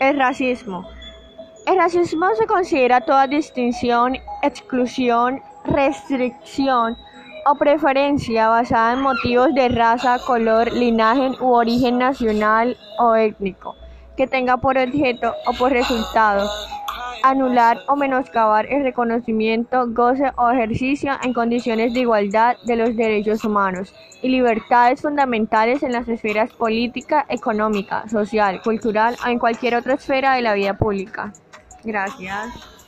El racismo. El racismo se considera toda distinción, exclusión, restricción o preferencia basada en motivos de raza, color, linaje u origen nacional o étnico, que tenga por objeto o por resultado anular o menoscabar el reconocimiento, goce o ejercicio en condiciones de igualdad de los derechos humanos y libertades fundamentales en las esferas política, económica, social, cultural o en cualquier otra esfera de la vida pública. Gracias.